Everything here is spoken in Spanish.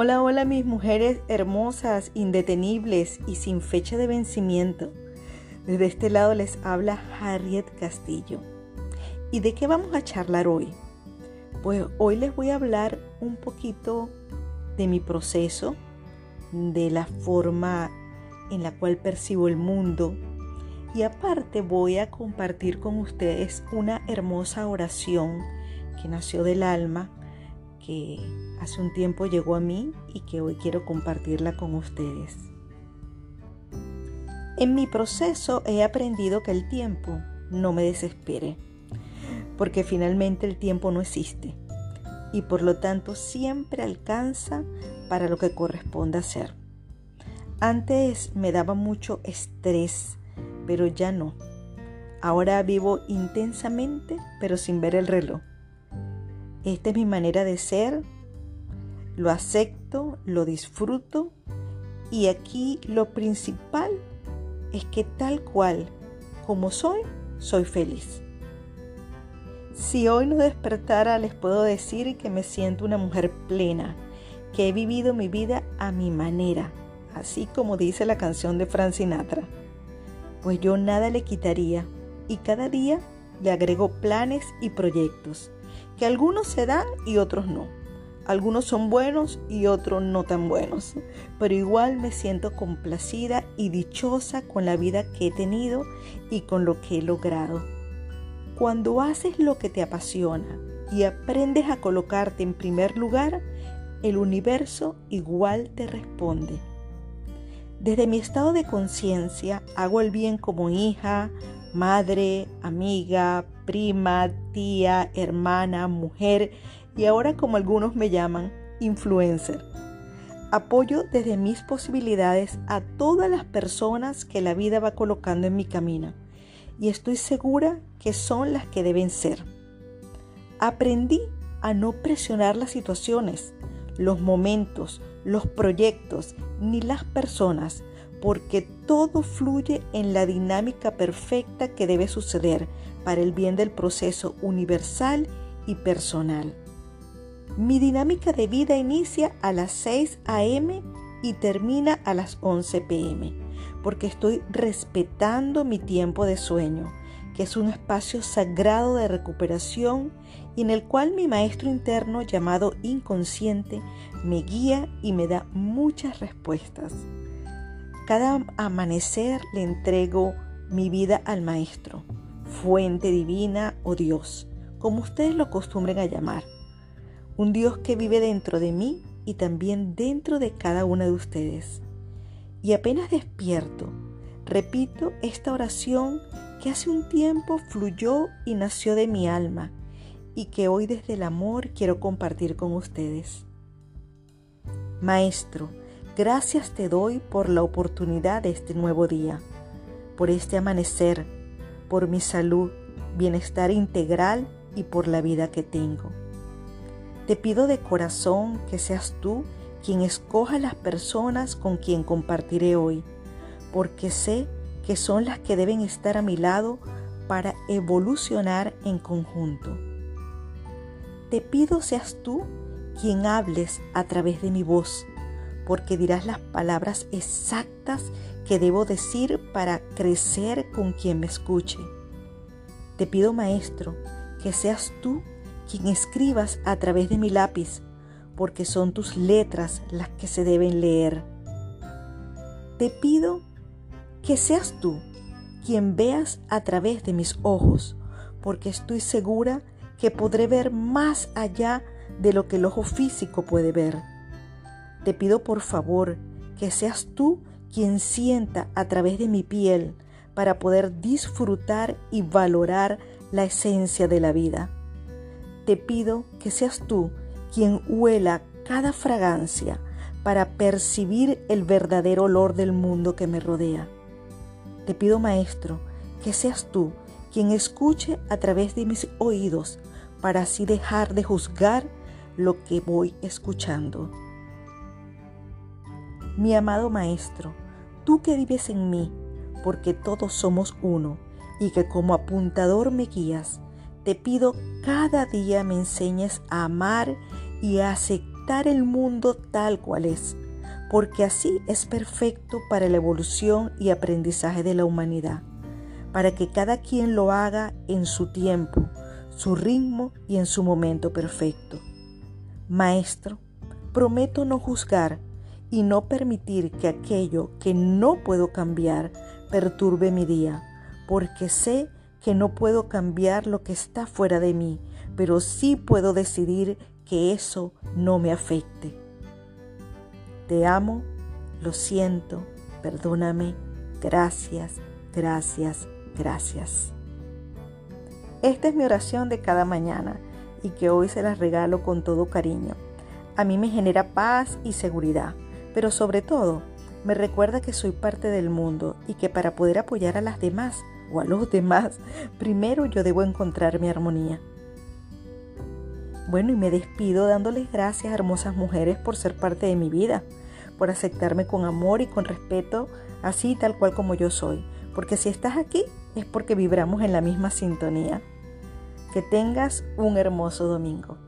Hola, hola mis mujeres hermosas, indetenibles y sin fecha de vencimiento. Desde este lado les habla Harriet Castillo. ¿Y de qué vamos a charlar hoy? Pues hoy les voy a hablar un poquito de mi proceso, de la forma en la cual percibo el mundo y aparte voy a compartir con ustedes una hermosa oración que nació del alma que hace un tiempo llegó a mí y que hoy quiero compartirla con ustedes. En mi proceso he aprendido que el tiempo no me desespere, porque finalmente el tiempo no existe y por lo tanto siempre alcanza para lo que corresponde hacer. Antes me daba mucho estrés, pero ya no. Ahora vivo intensamente, pero sin ver el reloj. Esta es mi manera de ser, lo acepto, lo disfruto y aquí lo principal es que tal cual como soy, soy feliz. Si hoy no despertara, les puedo decir que me siento una mujer plena, que he vivido mi vida a mi manera, así como dice la canción de Frank Sinatra. Pues yo nada le quitaría y cada día le agrego planes y proyectos que algunos se dan y otros no. Algunos son buenos y otros no tan buenos, pero igual me siento complacida y dichosa con la vida que he tenido y con lo que he logrado. Cuando haces lo que te apasiona y aprendes a colocarte en primer lugar, el universo igual te responde. Desde mi estado de conciencia hago el bien como hija, madre, amiga, prima, tía, hermana, mujer y ahora como algunos me llaman, influencer. Apoyo desde mis posibilidades a todas las personas que la vida va colocando en mi camino y estoy segura que son las que deben ser. Aprendí a no presionar las situaciones, los momentos, los proyectos ni las personas porque todo fluye en la dinámica perfecta que debe suceder para el bien del proceso universal y personal. Mi dinámica de vida inicia a las 6 a.m. y termina a las 11 p.m., porque estoy respetando mi tiempo de sueño, que es un espacio sagrado de recuperación y en el cual mi maestro interno llamado inconsciente me guía y me da muchas respuestas. Cada amanecer le entrego mi vida al Maestro, fuente divina o Dios, como ustedes lo acostumbren a llamar. Un Dios que vive dentro de mí y también dentro de cada una de ustedes. Y apenas despierto, repito esta oración que hace un tiempo fluyó y nació de mi alma y que hoy desde el amor quiero compartir con ustedes. Maestro, Gracias te doy por la oportunidad de este nuevo día, por este amanecer, por mi salud, bienestar integral y por la vida que tengo. Te pido de corazón que seas tú quien escoja las personas con quien compartiré hoy, porque sé que son las que deben estar a mi lado para evolucionar en conjunto. Te pido seas tú quien hables a través de mi voz porque dirás las palabras exactas que debo decir para crecer con quien me escuche. Te pido, Maestro, que seas tú quien escribas a través de mi lápiz, porque son tus letras las que se deben leer. Te pido que seas tú quien veas a través de mis ojos, porque estoy segura que podré ver más allá de lo que el ojo físico puede ver. Te pido por favor que seas tú quien sienta a través de mi piel para poder disfrutar y valorar la esencia de la vida. Te pido que seas tú quien huela cada fragancia para percibir el verdadero olor del mundo que me rodea. Te pido, Maestro, que seas tú quien escuche a través de mis oídos para así dejar de juzgar lo que voy escuchando. Mi amado Maestro, tú que vives en mí, porque todos somos uno, y que como apuntador me guías, te pido cada día me enseñes a amar y a aceptar el mundo tal cual es, porque así es perfecto para la evolución y aprendizaje de la humanidad, para que cada quien lo haga en su tiempo, su ritmo y en su momento perfecto. Maestro, prometo no juzgar y no permitir que aquello que no puedo cambiar perturbe mi día, porque sé que no puedo cambiar lo que está fuera de mí, pero sí puedo decidir que eso no me afecte. Te amo, lo siento, perdóname, gracias, gracias, gracias. Esta es mi oración de cada mañana y que hoy se las regalo con todo cariño. A mí me genera paz y seguridad, pero sobre todo me recuerda que soy parte del mundo y que para poder apoyar a las demás o a los demás, primero yo debo encontrar mi armonía. Bueno, y me despido dándoles gracias, hermosas mujeres, por ser parte de mi vida, por aceptarme con amor y con respeto, así tal cual como yo soy. Porque si estás aquí es porque vibramos en la misma sintonía. Que tengas un hermoso domingo.